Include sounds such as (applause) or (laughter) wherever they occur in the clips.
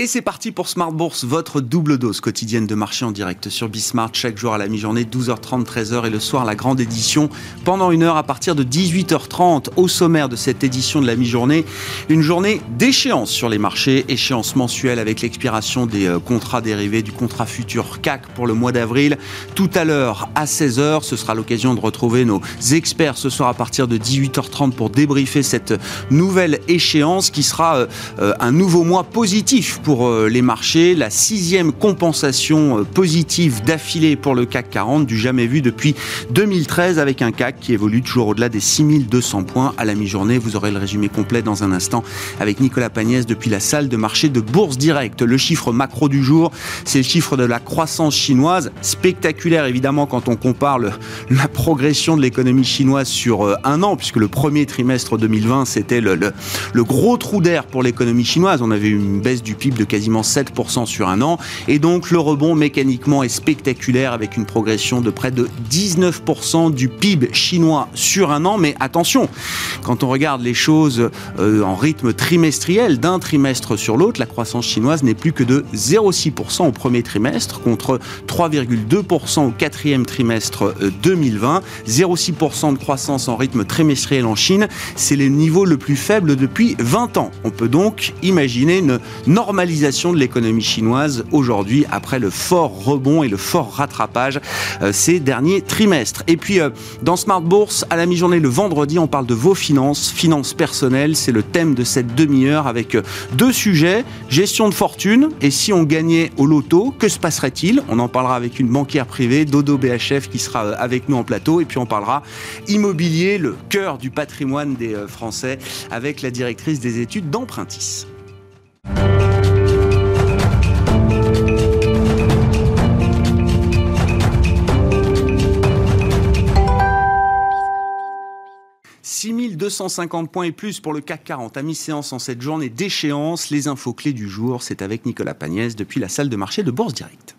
Et c'est parti pour Smart Bourse, votre double dose quotidienne de marché en direct sur Bismart, chaque jour à la mi-journée, 12h30, 13h et le soir la grande édition pendant une heure à partir de 18h30 au sommaire de cette édition de la mi-journée. Une journée d'échéance sur les marchés, échéance mensuelle avec l'expiration des euh, contrats dérivés du contrat futur CAC pour le mois d'avril. Tout à l'heure à 16h, ce sera l'occasion de retrouver nos experts ce soir à partir de 18h30 pour débriefer cette nouvelle échéance qui sera euh, euh, un nouveau mois positif euh, les marchés, la sixième compensation euh, positive d'affilée pour le CAC 40 du jamais vu depuis 2013 avec un CAC qui évolue toujours au-delà des 6200 points à la mi-journée. Vous aurez le résumé complet dans un instant avec Nicolas Pagnès depuis la salle de marché de Bourse Direct. Le chiffre macro du jour, c'est le chiffre de la croissance chinoise, spectaculaire évidemment quand on compare la progression de l'économie chinoise sur euh, un an, puisque le premier trimestre 2020 c'était le, le, le gros trou d'air pour l'économie chinoise. On avait eu une baisse du PIB de quasiment 7% sur un an. Et donc le rebond mécaniquement est spectaculaire avec une progression de près de 19% du PIB chinois sur un an. Mais attention, quand on regarde les choses euh, en rythme trimestriel, d'un trimestre sur l'autre, la croissance chinoise n'est plus que de 0,6% au premier trimestre contre 3,2% au quatrième trimestre 2020. Euh, 0,6% de croissance en rythme trimestriel en Chine, c'est le niveau le plus faible depuis 20 ans. On peut donc imaginer une normalisation de l'économie chinoise aujourd'hui après le fort rebond et le fort rattrapage euh, ces derniers trimestres. Et puis euh, dans Smart Bourse, à la mi-journée le vendredi, on parle de vos finances, finances personnelles, c'est le thème de cette demi-heure avec euh, deux sujets, gestion de fortune et si on gagnait au loto, que se passerait-il? On en parlera avec une banquière privée, Dodo BHF qui sera avec nous en plateau et puis on parlera immobilier, le cœur du patrimoine des Français avec la directrice des études d'Empruntis. 6250 points et plus pour le CAC 40 à mi-séance en cette journée d'échéance. Les infos clés du jour, c'est avec Nicolas Pagnès depuis la salle de marché de Bourse Direct.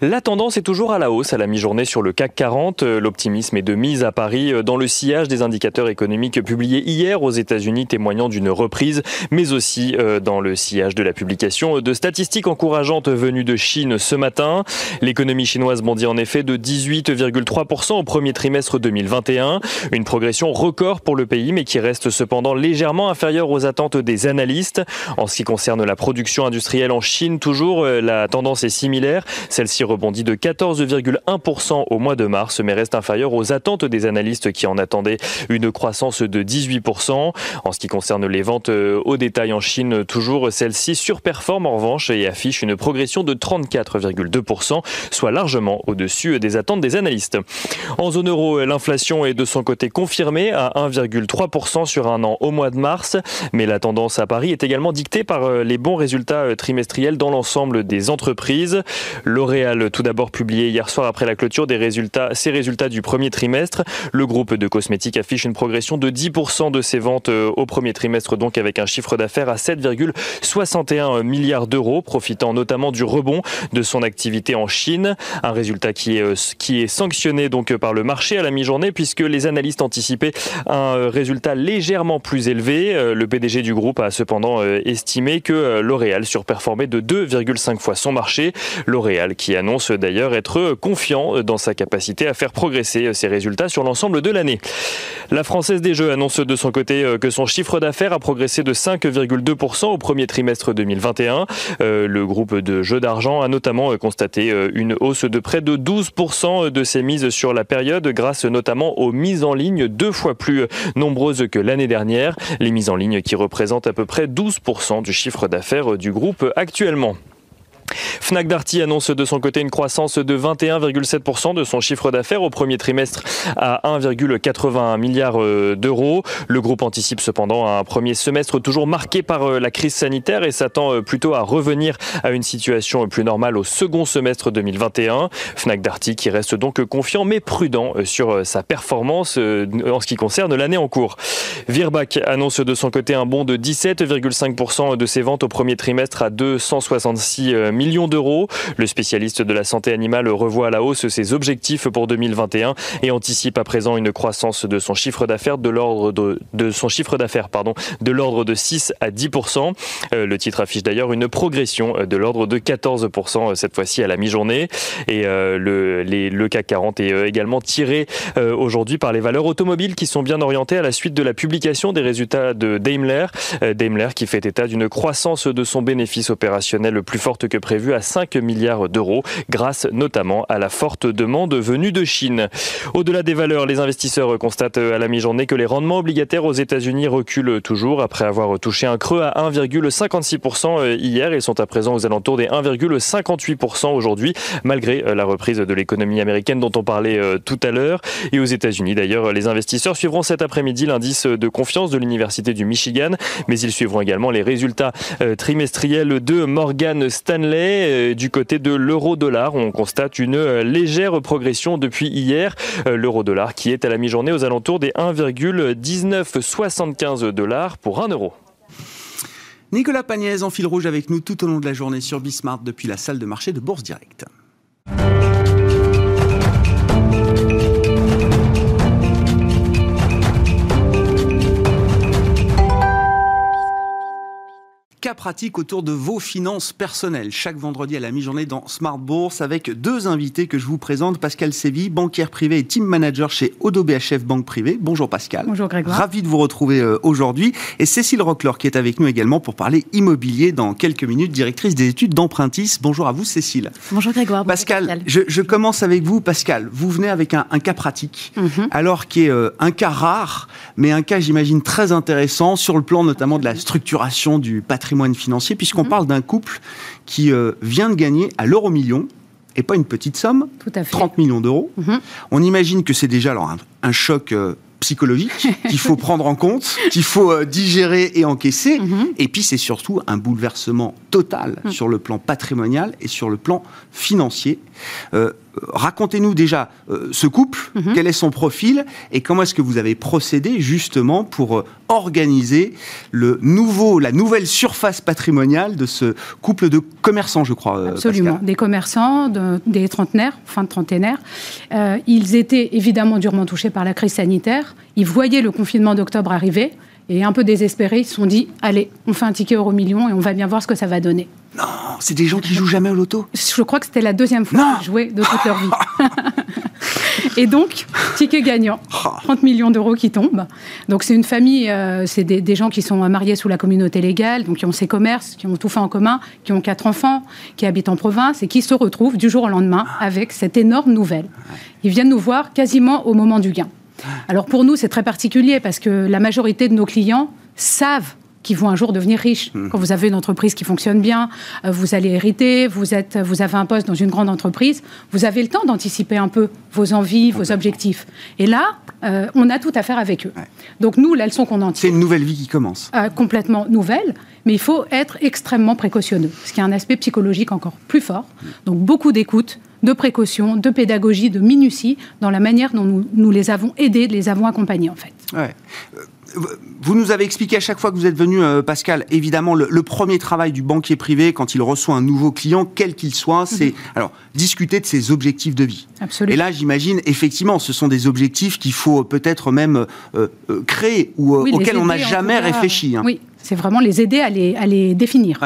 La tendance est toujours à la hausse à la mi-journée sur le CAC 40. L'optimisme est de mise à Paris dans le sillage des indicateurs économiques publiés hier aux États-Unis témoignant d'une reprise, mais aussi euh, dans le sillage de la publication de statistiques encourageantes venues de Chine ce matin. L'économie chinoise bondit en effet de 18,3% au premier trimestre 2021, une progression record pour le pays, mais qui reste cependant légèrement inférieure aux attentes des analystes. En ce qui concerne la production industrielle en Chine, toujours, euh, la tendance est similaire. Celle-ci rebondit de 14,1% au mois de mars, mais reste inférieure aux attentes des analystes qui en attendaient une croissance de 18%. En ce qui concerne les ventes euh, au détail en Chine, toujours celle-ci surperforme en revanche et affiche une progression de 34,2%, soit largement au-dessus des attentes des analystes. En zone euro, l'inflation est de son côté confirmée à 1,3% sur un an au mois de mars, mais la tendance à Paris est également dictée par euh, les bons résultats euh, trimestriels dans l'ensemble des entreprises. L'Oréal, tout d'abord publié hier soir après la clôture des résultats, ses résultats du premier trimestre. Le groupe de cosmétiques affiche une progression de 10% de ses ventes euh, au premier trimestre, donc avec un chiffre d'affaires à 7,61 milliards d'euros, profitant notamment du rebond de son activité en Chine. Un résultat qui est, euh, qui est sanctionné donc par le marché à la mi-journée puisque les analystes anticipaient un euh, résultat légèrement plus élevé. Le PDG du groupe a cependant estimé que L'Oréal surperformait de 2,5 fois son marché. L'Oréal annonce d'ailleurs être confiant dans sa capacité à faire progresser ses résultats sur l'ensemble de l'année. La Française des Jeux annonce de son côté que son chiffre d'affaires a progressé de 5,2% au premier trimestre 2021. Euh, le groupe de jeux d'argent a notamment constaté euh, une hausse de près de 12% de ses mises sur la période grâce notamment aux mises en ligne deux fois plus nombreuses que l'année dernière. Les mises en ligne qui représentent à peu près 12% du chiffre d'affaires du groupe actuellement. Fnac Darty annonce de son côté une croissance de 21,7% de son chiffre d'affaires au premier trimestre à 1,81 milliard euh, d'euros. Le groupe anticipe cependant un premier semestre toujours marqué par euh, la crise sanitaire et s'attend euh, plutôt à revenir à une situation plus normale au second semestre 2021. Fnac Darty qui reste donc confiant mais prudent sur sa performance en ce qui concerne l'année en cours. Virbac annonce de son côté un bond de 17,5% de ses ventes au premier trimestre à 266 millions millions Le spécialiste de la santé animale revoit à la hausse ses objectifs pour 2021 et anticipe à présent une croissance de son chiffre d'affaires de l'ordre de, son chiffre d'affaires pardon de l'ordre de 6 à 10% euh, Le titre affiche d'ailleurs une progression de l'ordre de 14% cette fois-ci à la mi-journée. Et euh, le, le CAC 40 est euh, également tiré aujourd'hui par les valeurs automobiles qui sont bien orientées à la suite de la publication des résultats de Daimler. Daimler qui fait état d'une croissance de son bénéfice opérationnel plus forte que prévu à 5 milliards d'euros grâce notamment à la forte demande venue de Chine. Au-delà des valeurs, les investisseurs constatent à la mi-journée que les rendements obligataires aux États-Unis reculent toujours après avoir touché un creux à 1,56% hier. Ils sont à présent aux alentours des 1,58% aujourd'hui, malgré la reprise de l'économie américaine dont on parlait euh, tout à l'heure. Et aux États-Unis, d'ailleurs, les investisseurs suivront cet après-midi l'indice de confiance de l'Université du Michigan, mais ils suivront également les résultats euh, trimestriels de Morgan Stanley. Euh, du côté de l'euro-dollar, on constate une légère progression depuis hier. L'euro-dollar qui est à la mi-journée aux alentours des 1,1975 dollars pour 1 euro. Nicolas Pagnès en fil rouge avec nous tout au long de la journée sur Bismart depuis la salle de marché de Bourse Direct. Cas pratique autour de vos finances personnelles. Chaque vendredi à la mi-journée dans Smart Bourse avec deux invités que je vous présente. Pascal Séville, banquière privée et team manager chez Odo BHF Banque Privée. Bonjour Pascal. Bonjour Grégoire. Ravi de vous retrouver euh, aujourd'hui. Et Cécile Rockler qui est avec nous également pour parler immobilier dans quelques minutes, directrice des études d'Empruntis. Bonjour à vous Cécile. Bonjour Grégoire. Pascal, Je, commence avec vous. Pascal, vous venez avec un, cas pratique, mhm. alors qui est euh, un cas rare, mais un cas j'imagine très intéressant sur le plan notamment de la structuration du patrimoine financier, puisqu'on mhm. parle d'un couple qui euh, vient de gagner à l'euro million, et pas une petite somme, 30 millions d'euros. Mhm. On imagine que c'est déjà alors, un, choc euh, psychologique (laughs) qu'il faut prendre en compte, qu'il faut euh, digérer et encaisser. Mhm. Et puis c'est surtout un bouleversement total sur le plan patrimonial et sur le plan financier. Racontez-nous déjà euh, ce couple, mhm. quel est son profil et comment est-ce que vous avez procédé justement pour euh, organiser le nouveau, la nouvelle surface patrimoniale de ce couple de commerçants, je crois. Euh, Absolument, des commerçants, des trentenaires, fin de trentenaires. ils étaient évidemment durement touchés par la crise sanitaire. Ils voyaient le confinement d'octobre arriver. Et un peu désespérés, ils se sont dit allez, on fait un ticket euro million et on va bien voir ce que ça va donner. Non, c'est des gens qui jouent jamais au loto. Je crois que c'était la deuxième fois qu'ils jouaient de toute leur vie. (laughs) et donc, ticket gagnant, 30 millions d'euros qui tombent. Donc c'est une famille, euh, c'est des, gens qui sont mariés sous la communauté légale, donc qui ont ces commerces, qui ont tout fait en commun, qui ont quatre enfants, qui habitent en province et qui se retrouvent du jour au lendemain avec cette énorme nouvelle. Ils viennent nous voir quasiment au moment du gain. Alors pour nous, c'est très particulier parce que la majorité de nos clients savent qu'ils vont un jour devenir riches. Mmh. Quand vous avez une entreprise qui fonctionne bien, euh, vous allez hériter, vous, êtes, vous avez un poste dans une grande entreprise, vous avez le temps d'anticiper un peu vos envies, vos objectifs. Et là, euh, on a tout à faire avec eux. Donc nous, la leçon qu'on en tire... C'est une nouvelle vie qui commence. Euh, complètement nouvelle, mais il faut être extrêmement précautionneux, ce qui a un aspect psychologique encore plus fort. Mmh. Donc beaucoup d'écoute, de précaution, de pédagogie, de minutie dans la manière dont nous, nous les avons aidés, les avons accompagnés en fait. Ouais. Euh, vous nous avez expliqué à chaque fois que vous êtes venu, euh, Pascal, évidemment, le, premier travail du banquier privé quand il reçoit un nouveau client, quel qu'il soit, c'est mhm. alors discuter de ses objectifs de vie. Absolument. Et là, j'imagine, effectivement, ce sont des objectifs qu'il faut peut-être même euh, créer ou auxquels on n'a jamais réfléchi. Hein. Oui, c'est vraiment les aider à les, à les définir.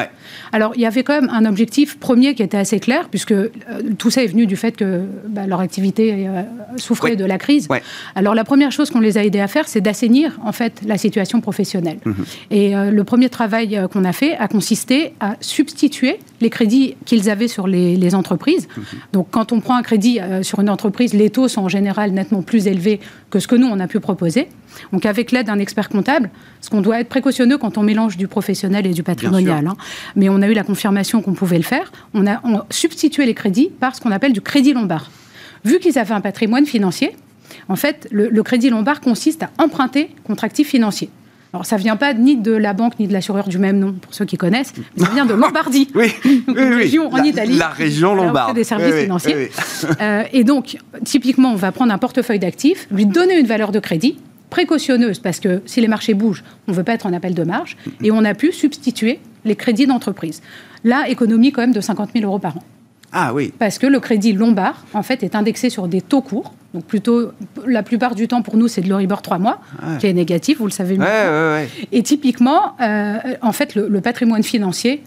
Alors, il y avait quand même un objectif premier qui était assez clair, puisque euh, tout ça est venu du fait que bah, leur activité euh, souffrait de la crise. Alors, la première chose qu'on les a aidés à faire, c'est d'assainir, en fait, la situation professionnelle. Mhm. Et euh, le premier travail qu'on a fait a consisté à substituer les crédits qu'ils avaient sur les, entreprises. Mhm. Donc, quand on prend un crédit sur une entreprise, les taux sont en général nettement plus élevés que ce que nous, on a pu proposer. Donc, avec l'aide d'un expert comptable, ce qu'on doit être précautionneux quand on mélange du professionnel et du patrimonial. Hein. Mais on a eu la confirmation qu'on pouvait le faire. On a, substitué les crédits par ce qu'on appelle du crédit lombard. Vu qu'ils avaient un patrimoine financier, en fait, le, crédit lombard consiste à emprunter contre actifs financiers. Alors, ça ne vient pas ni de la banque ni de l'assureur du même nom, pour ceux qui connaissent, ça vient de Lombardie, (laughs) oui, une région en Italie. La région lombarde. des services financiers. Euh, et donc, typiquement, on va prendre un portefeuille d'actifs, lui donner une valeur de crédit, précautionneuse, parce que si les marchés bougent, on ne veut pas être en appel de marge, et on a pu substituer les crédits d'entreprise. Là, économie quand même de 50 000 euros par an. Ah oui. Parce que le crédit Lombard, en fait, est indexé sur des taux courts. Donc plutôt, la plupart du temps pour nous, c'est de l'Euribor 3 mois, qui est négatif, vous le savez mieux. Et typiquement, euh, en fait, le, patrimoine financier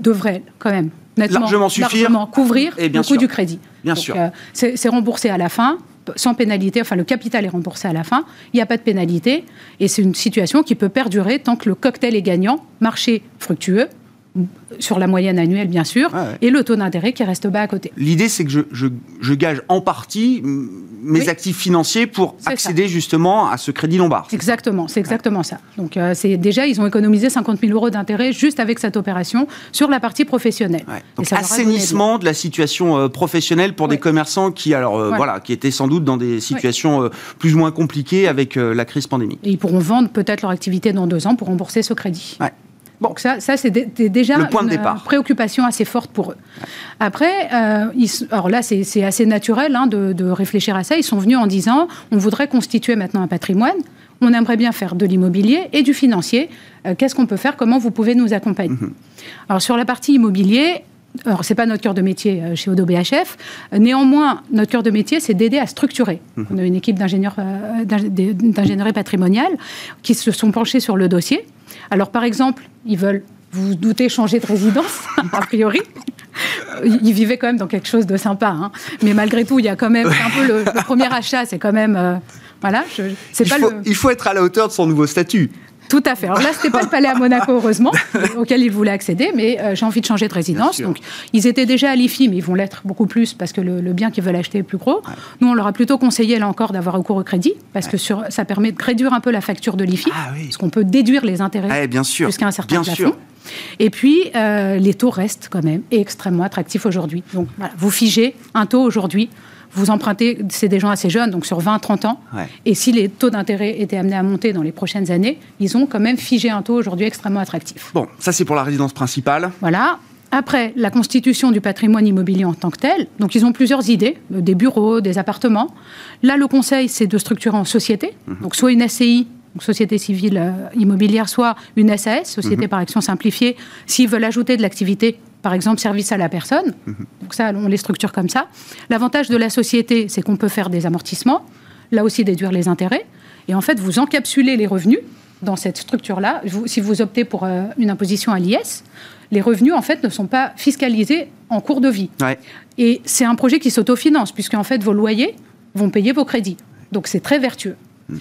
devrait quand même nettement, largement, suffire, couvrir le coût du crédit. Bien sûr. Euh, c'est remboursé à la fin sans pénalité, enfin le capital est remboursé à la fin, il n'y a pas de pénalité, et c'est une situation qui peut perdurer tant que le cocktail est gagnant, marché fructueux, sur la moyenne annuelle, bien sûr, et le taux d'intérêt qui reste bas à côté. L'idée, c'est que je, gage en partie mes actifs financiers pour accéder justement à ce crédit lombard. Exactement, c'est exactement ça. Donc, euh, c'est déjà, ils ont économisé 50 000 euros d'intérêt juste avec cette opération sur la partie professionnelle. Donc, assainissement de la situation euh, professionnelle pour des commerçants qui, alors, euh, voilà, qui étaient sans doute dans des situations plus ou moins compliquées avec la crise pandémique. Et ils pourront vendre peut-être leur activité dans deux ans pour rembourser ce crédit. Donc ça, ça c'est déjà une préoccupation assez forte pour eux. Après, euh, alors là, c'est assez naturel hein, de, réfléchir à ça. Ils sont venus en disant, on voudrait constituer maintenant un patrimoine. On aimerait bien faire de l'immobilier et du financier. Euh, qu'est-ce qu'on peut faire? Comment vous pouvez nous accompagner? Mhm. Alors sur la partie immobilier, alors, ce n'est pas notre cœur de métier euh, chez Odo BHF. Néanmoins, notre cœur de métier, c'est d'aider à structurer. Mhm. On a une équipe d'ingénieurs, d'ingénierie patrimoniale qui se sont penchés sur le dossier. Alors, par exemple, ils veulent, vous, vous doutez, changer de résidence, (laughs) a priori. Ils vivaient quand même dans quelque chose de sympa. Hein. Mais malgré tout, il y a quand même un peu le, premier achat, c'est quand même. Euh, voilà, il, pas faut, il faut être à la hauteur de son nouveau statut. Tout à fait. Alors là, c'était pas le palais à Monaco, heureusement, (laughs) auquel ils voulaient accéder, mais euh, j'ai envie de changer de résidence. Donc, ils étaient déjà à l'IFI, mais ils vont l'être beaucoup plus parce que le, bien qu'ils veulent acheter est plus gros. Nous, on leur a plutôt conseillé, là encore, d'avoir recours au crédit parce que sur, ça permet de réduire un peu la facture de l'IFI, ah parce qu'on peut déduire les intérêts jusqu'à un certain bien plafond. Sûr. Et puis, euh, les taux restent quand même extrêmement attractifs aujourd'hui. Donc, voilà, vous figez un taux aujourd'hui vous empruntez, c'est des gens assez jeunes, donc sur 20-30 ans. Et si les taux d'intérêt étaient amenés à monter dans les prochaines années, ils ont quand même figé un taux aujourd'hui extrêmement attractif. Bon, ça c'est pour la résidence principale. Voilà. Après, la constitution du patrimoine immobilier en tant que tel. Donc, ils ont plusieurs idées, euh, des bureaux, des appartements. Là, le conseil, c'est de structurer en société. Mhm. Donc, soit une SCI, donc société civile euh, immobilière, soit une SAS, société mhm. par action simplifiée, s'ils veulent ajouter de l'activité par exemple service à la personne. Mhm. Donc ça, on les structure comme ça. L'avantage de la société, c'est qu'on peut faire des amortissements, là aussi déduire les intérêts. Et en fait, vous encapsulez les revenus dans cette structure-là. Si vous optez pour euh, une imposition à l'IS, les revenus, en fait, ne sont pas fiscalisés en cours de vie. Et c'est un projet qui s'autofinance, puisque en fait, vos loyers vont payer vos crédits. Donc c'est très vertueux. Mhm.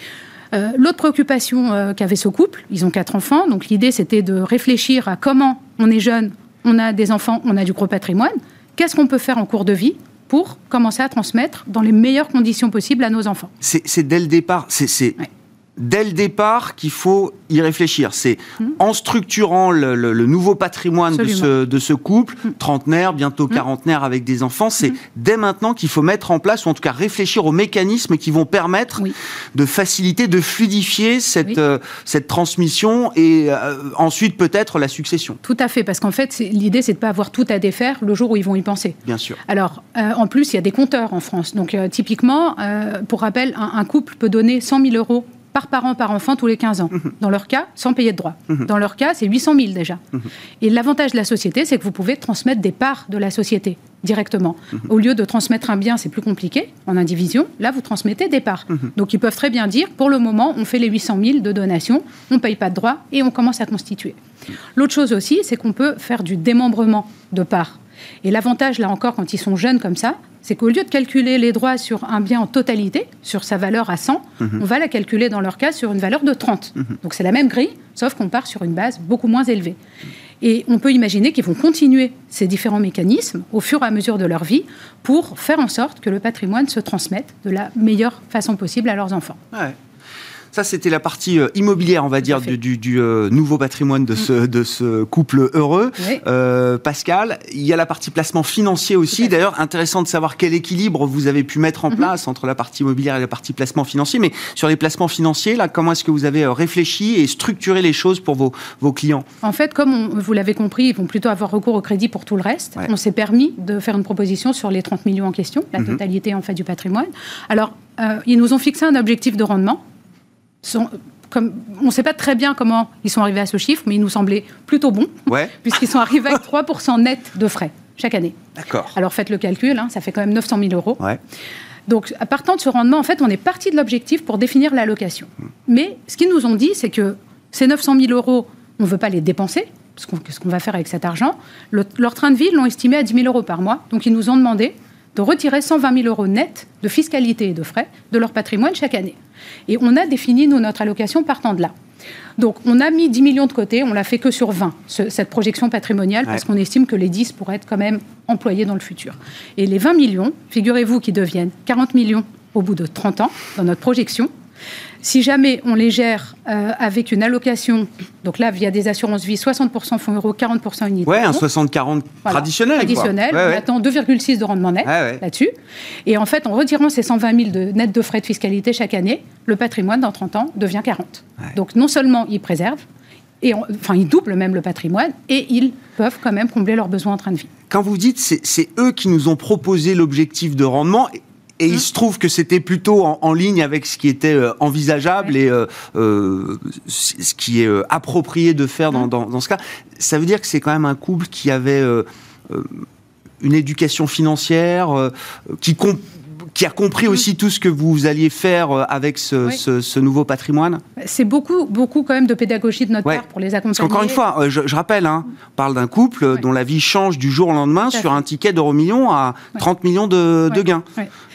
Euh, l'autre préoccupation euh, qu'avait ce couple, ils ont quatre enfants, donc l'idée c'était de réfléchir à comment on est jeune, on a des enfants, on a du gros patrimoine. Qu'est-ce qu'on peut faire en cours de vie pour commencer à transmettre dans les meilleures conditions possibles à nos enfants? C'est dès le départ. C'est dès le départ qu'il faut y réfléchir. C'est hmm. en structurant le, nouveau patrimoine de ce, de ce, couple, hmm. trentenaire, bientôt hmm. quarantenaire avec des enfants, c'est dès maintenant qu'il faut mettre en place, ou en tout cas réfléchir aux mécanismes qui vont permettre de faciliter, de fluidifier cette, euh, cette transmission et euh, ensuite peut-être la succession. Tout à fait, parce qu'en fait, l'idée, c'est de ne pas avoir tout à défaire le jour où ils vont y penser. Bien sûr. Alors, euh, en plus, il y a des compteurs en France. Donc, typiquement, pour rappel, un, un couple peut donner 100 000 euros par parent, par enfant tous les 15 ans. Mhm. Dans leur cas, sans payer de droits. Mhm. Dans leur cas, c'est 800 000 déjà. Mhm. Et l'avantage de la société, c'est que vous pouvez transmettre des parts de la société directement. Au lieu de transmettre un bien, c'est plus compliqué en indivision. Là, vous transmettez des parts. Donc, ils peuvent très bien dire, pour le moment, on fait les 800 000 de donations, on ne paye pas de droits et on commence à constituer. L'autre chose aussi, c'est qu'on peut faire du démembrement de parts. Et l'avantage, là encore, quand ils sont jeunes comme ça, c'est qu'au lieu de calculer les droits sur un bien en totalité, sur sa valeur à 100, mhm. on va la calculer dans leur cas sur une valeur de 30. Mhm. Donc c'est la même grille, sauf qu'on part sur une base beaucoup moins élevée. Et on peut imaginer qu'ils vont continuer ces différents mécanismes au fur et à mesure de leur vie pour faire en sorte que le patrimoine se transmette de la meilleure façon possible à leurs enfants. Ça, c'était la partie euh, immobilière, on va dire, du, euh, nouveau patrimoine de ce, de ce couple heureux. Euh, Pascal, il y a la partie placement financier aussi. D'ailleurs, intéressant de savoir quel équilibre vous avez pu mettre en mhm. place entre la partie immobilière et la partie placement financier. Mais sur les placements financiers, là, comment est-ce que vous avez réfléchi et structuré les choses pour vos, vos clients? En fait, comme vous l'avez compris, ils vont plutôt avoir recours au crédit pour tout le reste. On s'est permis de faire une proposition sur les 30 millions en question, la mhm. totalité en fait du patrimoine. Alors, ils nous ont fixé un objectif de rendement sont, comme, on ne sait pas très bien comment ils sont arrivés à ce chiffre, mais il nous semblait plutôt bon, (laughs) puisqu'ils sont arrivés avec 3% net de frais chaque année. D'accord. Alors faites le calcul, hein, ça fait quand même 900 000 euros. Donc, à partant de ce rendement, en fait, on est parti de l'objectif pour définir l'allocation. Hmm. Mais ce qu'ils nous ont dit, c'est que ces 900 000 euros, on ne veut pas les dépenser, parce qu'est-ce qu'on va faire avec cet argent? Leur train de vie, l'ont estimé à 10 000 euros par mois. Donc, ils nous ont demandé de retirer 120 000 euros net de fiscalité et de frais de leur patrimoine chaque année. Et on a défini, nous, notre allocation partant de là. Donc, on a mis 10 millions de côté, on l'a fait que sur 20, cette projection patrimoniale, parce qu'on estime que les 10 pourraient être quand même employés dans le futur. Et les 20 millions, figurez-vous qu'ils deviennent 40 millions au bout de 30 ans dans notre projection, si jamais on les gère euh, avec une allocation, donc là, via des assurances vie, 60% fonds euros, 40% unité. Ouais, un 60-40 traditionnel. Traditionnel. on attend 2,6 de rendement net là-dessus. Et en fait, en retirant ces 120 000 de, net de frais de fiscalité chaque année, le patrimoine, dans 30 ans, devient 40. Donc non seulement ils préservent, et enfin, ils doublent même le patrimoine et ils peuvent quand même combler leurs besoins en train de vie. Quand vous dites c'est eux qui nous ont proposé l'objectif de rendement, et il mmh. se trouve que c'était plutôt en, ligne avec ce qui était euh, envisageable et euh, euh, ce qui est approprié de faire dans, mmh. dans, ce cas. Ça veut dire que c'est quand même un couple qui avait une éducation financière, qui, qui a compris aussi tout ce que vous alliez faire euh, avec ce, nouveau patrimoine C'est beaucoup, beaucoup quand même de pédagogie de notre part pour les accompagner. Parce qu'encore une fois, euh, je, rappelle, hein, on parle d'un couple dont la vie change du jour au lendemain sur un ticket d'euro million à 30 millions de, gains.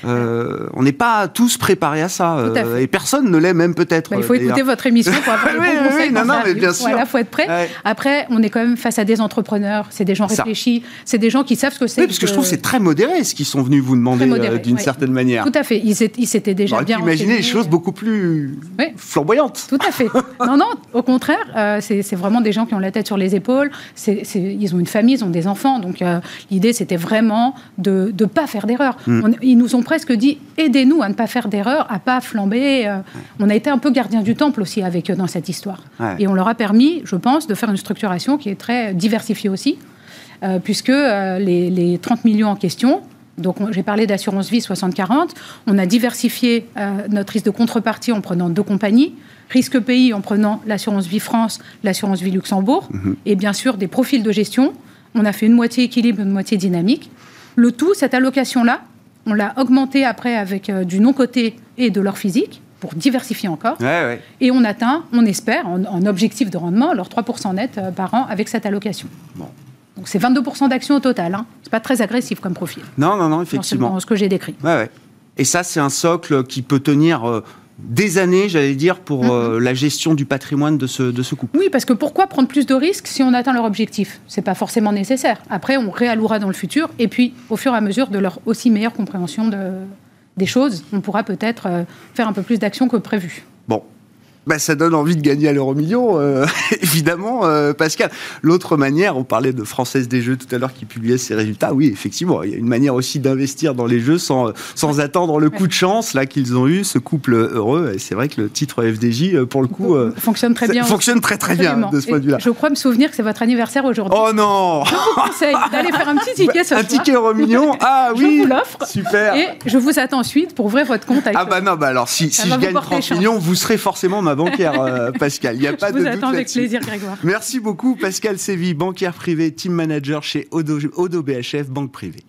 Euh, on n'est pas tous préparés à ça. et personne ne l'est même peut-être. Bah, il faut écouter votre émission pour avoir (laughs) le bon conseil. Non, non, mais bien sûr. Il faut être prêt. Après, on est quand même face à des entrepreneurs, c'est des gens réfléchis, c'est des gens qui savent ce que c'est. Oui, parce que, je trouve que c'est très modéré ce qu'ils sont venus vous demander d'une certaine manière. Tout à fait. Ils s'étaient déjà bien. Imaginer les choses beaucoup plus flamboyantes. Tout à fait. non, non, au contraire, euh, c'est vraiment des gens qui ont la tête sur les épaules. ils ont une famille, ils ont des enfants. Donc euh, l'idée, c'était vraiment de ne pas faire d'erreur. Hmm. Ils nous ont presque dit aidez-nous à ne pas faire d'erreur, à pas flamber. Euh. On a été un peu gardien du temple aussi avec eux dans cette histoire. Et on leur a permis, je pense, de faire une structuration qui est très diversifiée aussi. puisque les, les 30 millions en question, donc j'ai parlé d'assurance vie 60-40. On a diversifié euh, notre risque de contrepartie en prenant deux compagnies. Risque pays en prenant l'assurance vie France, l'assurance vie Luxembourg. Mhm. Et bien sûr des profils de gestion. On a fait une moitié équilibre, une moitié dynamique. Le tout, cette allocation-là, on l'a augmentée après avec euh, du non-coté et de l'or physique pour diversifier encore. Et on atteint, on espère, en, objectif de rendement, alors 3% net euh, par an avec cette allocation. Bon. Donc c'est 22% d'actions au total. Hein. C'est pas très agressif comme profil. Non, non, non, effectivement. Ce que j'ai décrit. Ouais, ouais. Et ça, c'est un socle qui peut tenir euh, des années, j'allais dire, pour euh, mm-hmm. la gestion du patrimoine de ce, de ce couple. Oui, parce que pourquoi prendre plus de risques si on atteint leur objectif? C'est pas forcément nécessaire. Après, on réallouera dans le futur, et puis au fur et à mesure de leur aussi meilleure compréhension de, des choses, on pourra peut-être euh, faire un peu plus d'actions que prévu. Bah, ça donne envie de gagner à l'euro million, euh, (laughs) évidemment, euh, Pascal. L'autre manière, on parlait de Française des Jeux tout à l'heure qui publiait ses résultats. Oui, effectivement, il y a une manière aussi d'investir dans les jeux sans, sans attendre le coup de chance là qu'ils ont eu, ce couple heureux. Et c'est vrai que le titre FDJ, euh, pour le coup, fonctionne très bien. Fonctionne très très bien de ce point de vue-là. Je crois me souvenir que c'est votre anniversaire aujourd'hui. Oh non Je vous conseille d'aller faire un petit (laughs) ticket ce Un ticket euro million (laughs) Ah oui Je vous l'offre. Super. Et je vous attends ensuite pour ouvrir votre compte. ah bah non, bah alors si, si je gagne 30 millions, vous serez forcément ma banquière. Pascal. Il n'y a pas de doute attends avec plaisir, Grégoire. Merci beaucoup, Pascal Sévy, banquière privée, team manager chez Odo, Odo BHF, banque privée.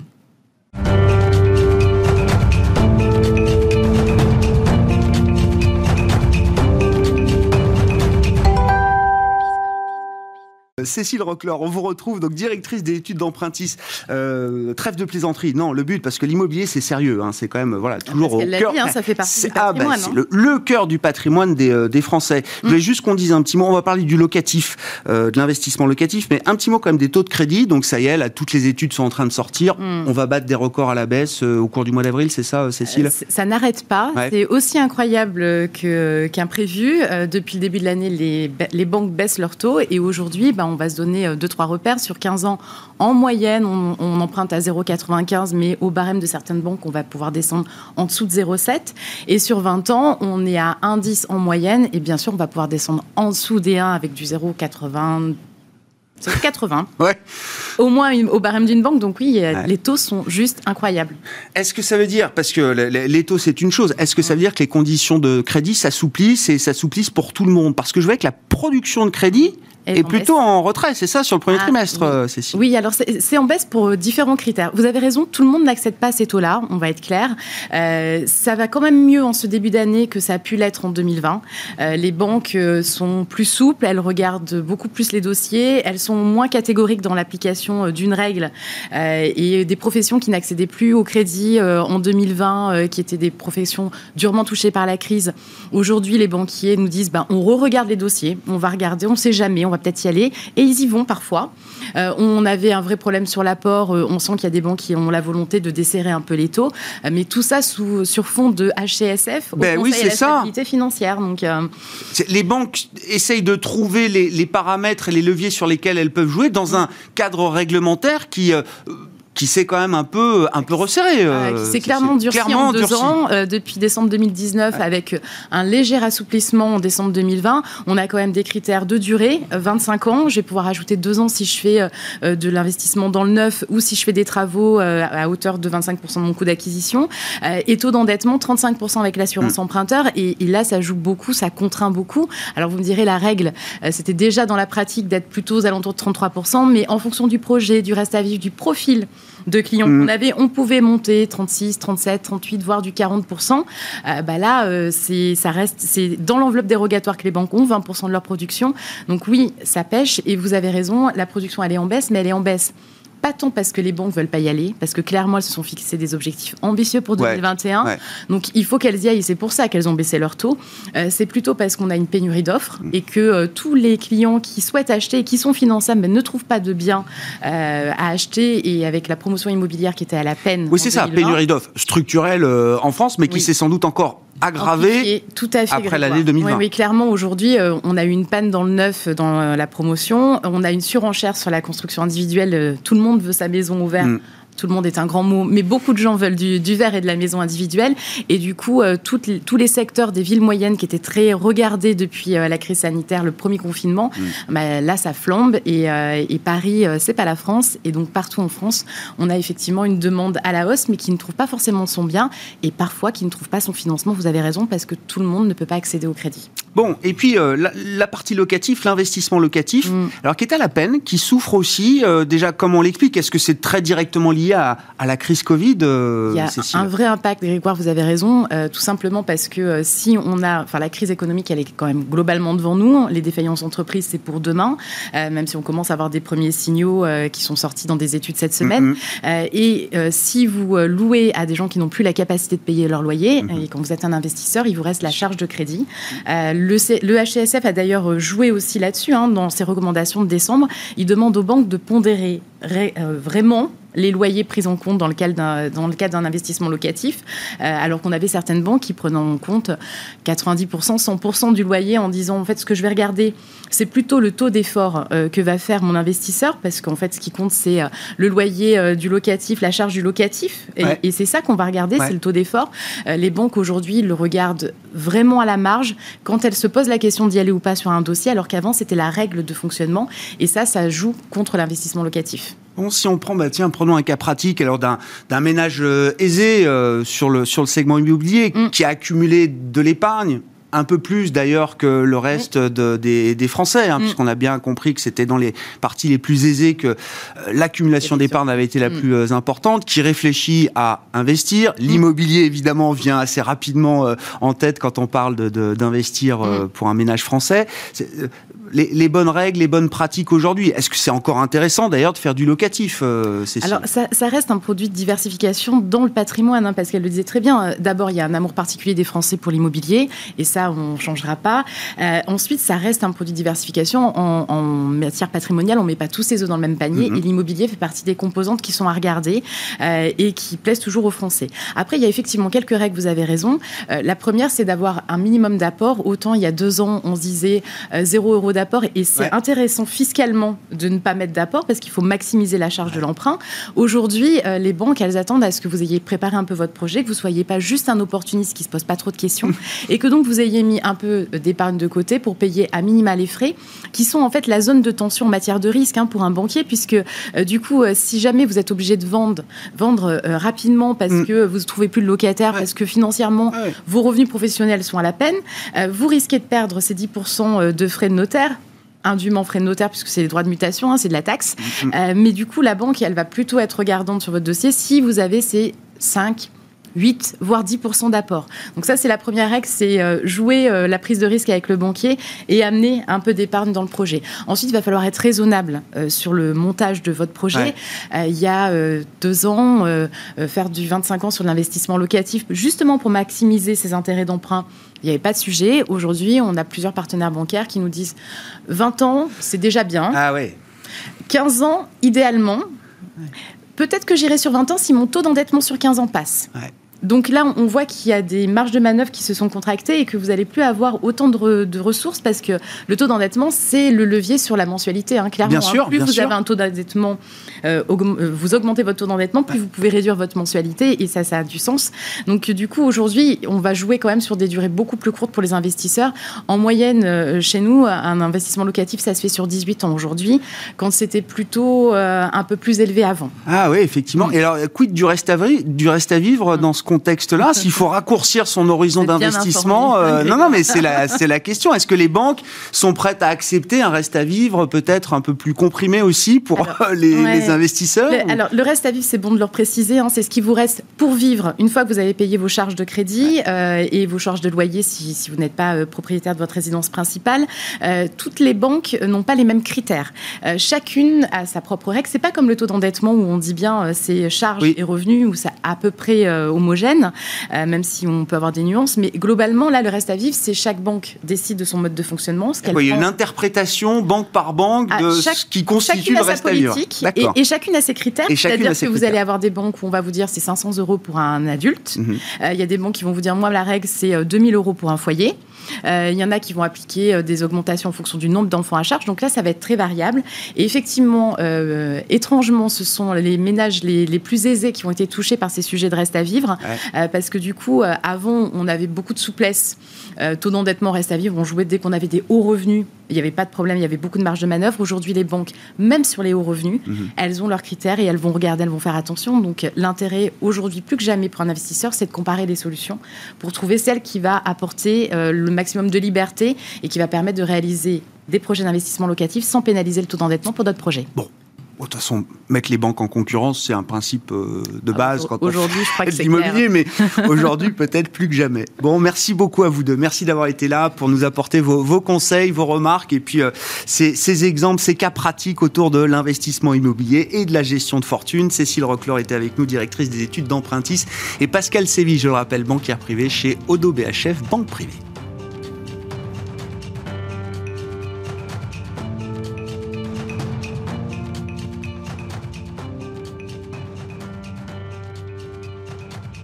Cécile Roclor, on vous retrouve, donc directrice des études d'empruntis. Euh, trêve de plaisanterie. Non, le but, parce que l'immobilier, c'est sérieux. Hein, c'est quand même, voilà, ah, toujours au cœur. Hein, ça fait partie du ah, bah. Ah, le, cœur du patrimoine des, euh, des Français. Je voulais mm. juste qu'on dise un petit mot. On va parler du locatif, euh, de l'investissement locatif, mais un petit mot quand même des taux de crédit. Donc ça y est, là, toutes les études sont en train de sortir. Mm. On va battre des records à la baisse au cours du mois d'avril, c'est ça, Cécile Ça n'arrête pas. C'est aussi incroyable qu'imprévu. depuis le début de l'année, les, les banques baissent leurs taux et aujourd'hui, ben, on va se donner euh, deux, trois repères. Sur 15 ans, en moyenne, on, emprunte à 0,95, mais au barème de certaines banques, on va pouvoir descendre en dessous de 0,7. Et sur 20 ans, on est à 1,10 en moyenne. Et bien sûr, on va pouvoir descendre en dessous des 1 avec du 0,80 C'est 80. ouais. Au moins au barème d'une banque. Donc oui, les taux sont juste incroyables. Est-ce que ça veut dire, parce que les taux c'est une chose, est-ce que ça veut dire que les conditions de crédit s'assouplissent et s'assouplissent pour tout le monde? Parce que je vois que la production de crédit et, plutôt en retrait, c'est ça, sur le premier ah, trimestre, oui. Euh, Cécile Oui, alors c'est en baisse pour euh, différents critères. Vous avez raison, tout le monde n'accède pas à ces taux-là, on va être clair. Euh, ça va quand même mieux en ce début d'année que ça a pu l'être en 2020. les banques sont plus souples, elles regardent beaucoup plus les dossiers, elles sont moins catégoriques dans l'application d'une règle. et des professions qui n'accédaient plus au crédit en 2020, qui étaient des professions durement touchées par la crise, aujourd'hui les banquiers nous disent ben, on re-regarde les dossiers, on va regarder, on ne sait jamais, on va peut-être y aller. Et ils y vont parfois. Euh, on avait un vrai problème sur l'apport. Euh, on sent qu'il y a des banques qui ont la volonté de desserrer un peu les taux. Euh, mais tout ça sous, sur fond de HCSF, au ben oui, c'est ça. financière. Donc, Les banques essayent de trouver les, les, paramètres et les leviers sur lesquels elles peuvent jouer dans un cadre réglementaire qui qui s'est quand même un peu, un peu resserré. Euh, qui s'est clairement durci en deux ans. Euh, depuis décembre 2019, avec un léger assouplissement en décembre 2020, on a quand même des critères de durée, 25 ans. Je vais pouvoir ajouter deux ans si je fais euh, de l'investissement dans le neuf ou si je fais des travaux à hauteur de 25% de mon coût d'acquisition. et taux d'endettement, 35% avec l'assurance mm. emprunteur. Et, et, là, ça joue beaucoup, ça contraint beaucoup. Alors vous me direz, la règle, c'était déjà dans la pratique d'être plutôt aux alentours de 33%, mais en fonction du projet, du reste à vivre, du profil de clients qu'on mm. avait, on pouvait monter 36, 37, 38, voire du 40%. Euh, bah là, euh, c'est, ça reste, c'est dans l'enveloppe dérogatoire que les banques ont, 20% de leur production. Donc oui, ça pêche et vous avez raison, la production elle est en baisse, mais elle est en baisse pas tant parce que les banques veulent pas y aller, parce que clairement elles se sont fixées des objectifs ambitieux pour 2021. Donc il faut qu'elles y aillent. C'est pour ça qu'elles ont baissé leur taux. Euh, c'est plutôt parce qu'on a une pénurie d'offres mm. et que euh, tous les clients qui souhaitent acheter et qui sont finançables mais ne trouvent pas de biens euh, à acheter et avec la promotion immobilière qui était à la peine. Oui, c'est ça, pénurie d'offres structurelle en France, mais qui s'est sans doute encore aggravé tout à fait après l'année 2020. Oui, clairement, aujourd'hui, euh, on a eu une panne dans le neuf, dans euh, la promotion. On a une surenchère sur la construction individuelle. Euh, tout le monde veut sa maison ouverte. Mm tout le monde est un grand mot, mais beaucoup de gens veulent du, verre et de la maison individuelle. Et du coup, euh, tous les secteurs des villes moyennes qui étaient très regardés depuis euh, la crise sanitaire, le premier confinement, mm. bah, là, ça flambe. Et, euh, et Paris, c'est pas la France. Et donc, partout en France, on a effectivement une demande à la hausse, mais qui ne trouve pas forcément son bien et parfois qui ne trouve pas son financement. Vous avez raison, parce que tout le monde ne peut pas accéder au crédit. Bon, et puis la, partie locative, l'investissement locatif, mm. alors qui est à la peine, qui souffre aussi, déjà, comme on l'explique, est-ce que c'est très directement lié à, la crise Covid euh, Il y a un vrai impact, Grégoire, vous avez raison, euh, tout simplement parce que euh, si on a, enfin la crise économique, elle est quand même globalement devant nous, les défaillances entreprises, c'est pour demain, même si on commence à avoir des premiers signaux qui sont sortis dans des études cette semaine. Mm-hmm. et si vous louez à des gens qui n'ont plus la capacité de payer leur loyer, mm-hmm. et quand vous êtes un investisseur, il vous reste la charge de crédit. Le, le HCSF a d'ailleurs joué aussi là-dessus, hein, dans ses recommandations de décembre. Il demande aux banques de pondérer vraiment les loyers pris en compte dans le cadre d'un investissement locatif, euh, alors qu'on avait certaines banques qui prenaient en compte 90%, 100% du loyer en disant en fait ce que je vais regarder, c'est plutôt le taux d'effort euh, que va faire mon investisseur, parce qu'en fait ce qui compte c'est euh, le loyer du locatif, la charge du locatif, et, c'est ça qu'on va regarder, c'est le taux d'effort. les banques aujourd'hui le regardent vraiment à la marge quand elles se posent la question d'y aller ou pas sur un dossier, alors qu'avant c'était la règle de fonctionnement, et ça, ça joue contre l'investissement locatif si on prend, bah, tiens, prenons un cas pratique alors d'un ménage euh, aisé euh, sur, le, sur le segment immobilier mm. qui a accumulé de l'épargne, un peu plus d'ailleurs que le reste des, Français, hein, mm. puisqu'on a bien compris que c'était dans les parties les plus aisées que euh, l'accumulation d'épargne avait été la mm. plus importante, qui réfléchit à investir. L'immobilier, évidemment, vient assez rapidement en tête quand on parle d'investir pour un ménage français les, bonnes règles, les bonnes pratiques aujourd'hui. Est-ce que c'est encore intéressant d'ailleurs de faire du locatif euh, Alors ça, reste un produit de diversification dans le patrimoine, hein, parce qu'elle le disait très bien. D'abord, il y a un amour particulier des Français pour l'immobilier, et ça, on ne changera pas. Euh, ensuite, ça reste un produit de diversification en, matière patrimoniale. On ne met pas tous ses œufs dans le même panier, mm-hmm. et l'immobilier fait partie des composantes qui sont à regarder euh, et qui plaisent toujours aux Français. Après, il y a effectivement quelques règles, vous avez raison. la première, c'est d'avoir un minimum d'apport. Autant il y a deux ans, on se disait 0 euros d'apport et c'est intéressant fiscalement de ne pas mettre d'apport parce qu'il faut maximiser la charge de l'emprunt. Aujourd'hui, euh, les banques, elles attendent à ce que vous ayez préparé un peu votre projet, que vous soyez pas juste un opportuniste qui se pose pas trop de questions (laughs) et que donc vous ayez mis un peu d'épargne de côté pour payer à minima les frais qui sont en fait la zone de tension en matière de risque hein, pour un banquier puisque euh, du coup, euh, si jamais vous êtes obligé de vendre, vendre rapidement parce mm. que vous ne trouvez plus de locataire, parce que financièrement, vos revenus professionnels sont à la peine, vous risquez de perdre ces 10% de frais de notaire indûment frais de notaire puisque c'est les droits de mutation, hein, c'est de la taxe. Mm-hmm. Euh, mais du coup, la banque, elle va plutôt être regardante sur votre dossier si vous avez ces 5, 8, voire 10% d'apport. Donc ça, c'est la première règle, c'est euh, jouer euh, la prise de risque avec le banquier et amener un peu d'épargne dans le projet. Ensuite, il va falloir être raisonnable sur le montage de votre projet. il y a deux ans, faire du 25 ans sur l'investissement locatif, justement pour maximiser ses intérêts d'emprunt, il n'y avait pas de sujet. Aujourd'hui, on a plusieurs partenaires bancaires qui nous disent 20 ans, c'est déjà bien. Ah ouais. 15 ans, idéalement. Peut-être que j'irai sur 20 ans si mon taux d'endettement sur 15 ans passe. Ouais. Donc là, on voit qu'il y a des marges de manœuvre qui se sont contractées et que vous n'allez plus avoir autant de, ressources parce que le taux d'endettement, c'est le levier sur la mensualité. Hein, clairement, bien sûr, plus vous avez un taux d'endettement, euh, euh, vous augmentez votre taux d'endettement, plus vous pouvez réduire votre mensualité et ça, ça a du sens. Donc du coup, aujourd'hui, on va jouer quand même sur des durées beaucoup plus courtes pour les investisseurs. En moyenne, euh, chez nous, un investissement locatif, ça se fait sur 18 ans aujourd'hui, quand c'était plutôt un peu plus élevé avant. Ah oui, effectivement. Et alors, quid du reste à, du reste à vivre dans ce contexte-là S'il faut raccourcir son horizon d'investissement, euh, non, non, mais c'est la, (laughs) c'est la question. Est-ce que les banques sont prêtes à accepter un reste à vivre peut-être un peu plus comprimé aussi pour les, investisseurs Alors, le reste à vivre, c'est bon de le préciser. Hein, c'est ce qui vous reste pour vivre une fois que vous avez payé vos charges de crédit euh, et vos charges de loyer si, si vous n'êtes pas euh, propriétaire de votre résidence principale. toutes les banques n'ont pas les mêmes critères. chacune a sa propre règle. C'est pas comme le taux d'endettement où on dit bien c'est charges et revenus où c'est à peu près homogène. Euh, même si on peut avoir des nuances. Mais globalement, là, le reste à vivre, c'est chaque banque décide de son mode de fonctionnement. Ce il y a une interprétation banque par banque de ce qui constitue le reste à vivre. Et, et, chacune a ses critères. C'est-à-dire que vous allez avoir des banques où on va vous dire c'est 500 euros pour un adulte. Mhm. Euh, il y a des banques qui vont vous dire moi, la règle, c'est 2000 euh, euros pour un foyer. Il y en a qui vont appliquer des augmentations en fonction du nombre d'enfants à charge. Donc là, ça va être très variable. Et effectivement, étrangement, ce sont les ménages les, les, plus aisés qui ont été touchés par ces sujets de reste à vivre parce que du coup, euh, avant, on avait beaucoup de souplesse. Euh, taux d'endettement reste à vivre. On jouait dès qu'on avait des hauts revenus. Il n'y avait pas de problème, il y avait beaucoup de marge de manœuvre. Aujourd'hui, les banques, même sur les hauts revenus, mhm. elles ont leurs critères et elles vont regarder, elles vont faire attention. Donc, l'intérêt aujourd'hui, plus que jamais pour un investisseur, c'est de comparer les solutions pour trouver celle qui va apporter euh, le maximum de liberté et qui va permettre de réaliser des projets d'investissement locatif sans pénaliser le taux d'endettement pour d'autres projets. Bon, de toute façon, mettre les banques en concurrence, c'est un principe euh, de ah, base quand aujourd'hui, je crois que (laughs) c'est l'immobilier, mais (laughs) aujourd'hui peut-être plus que jamais. Bon, merci beaucoup à vous deux. Merci d'avoir été là pour nous apporter vos, conseils, vos remarques et puis euh, ces, exemples, ces cas pratiques autour de l'investissement immobilier et de la gestion de fortune. Cécile Roclor était avec nous, directrice des études d'Empruntis, et Pascal Séville, je le rappelle, banquière privée chez Odo BHF Banque Privée.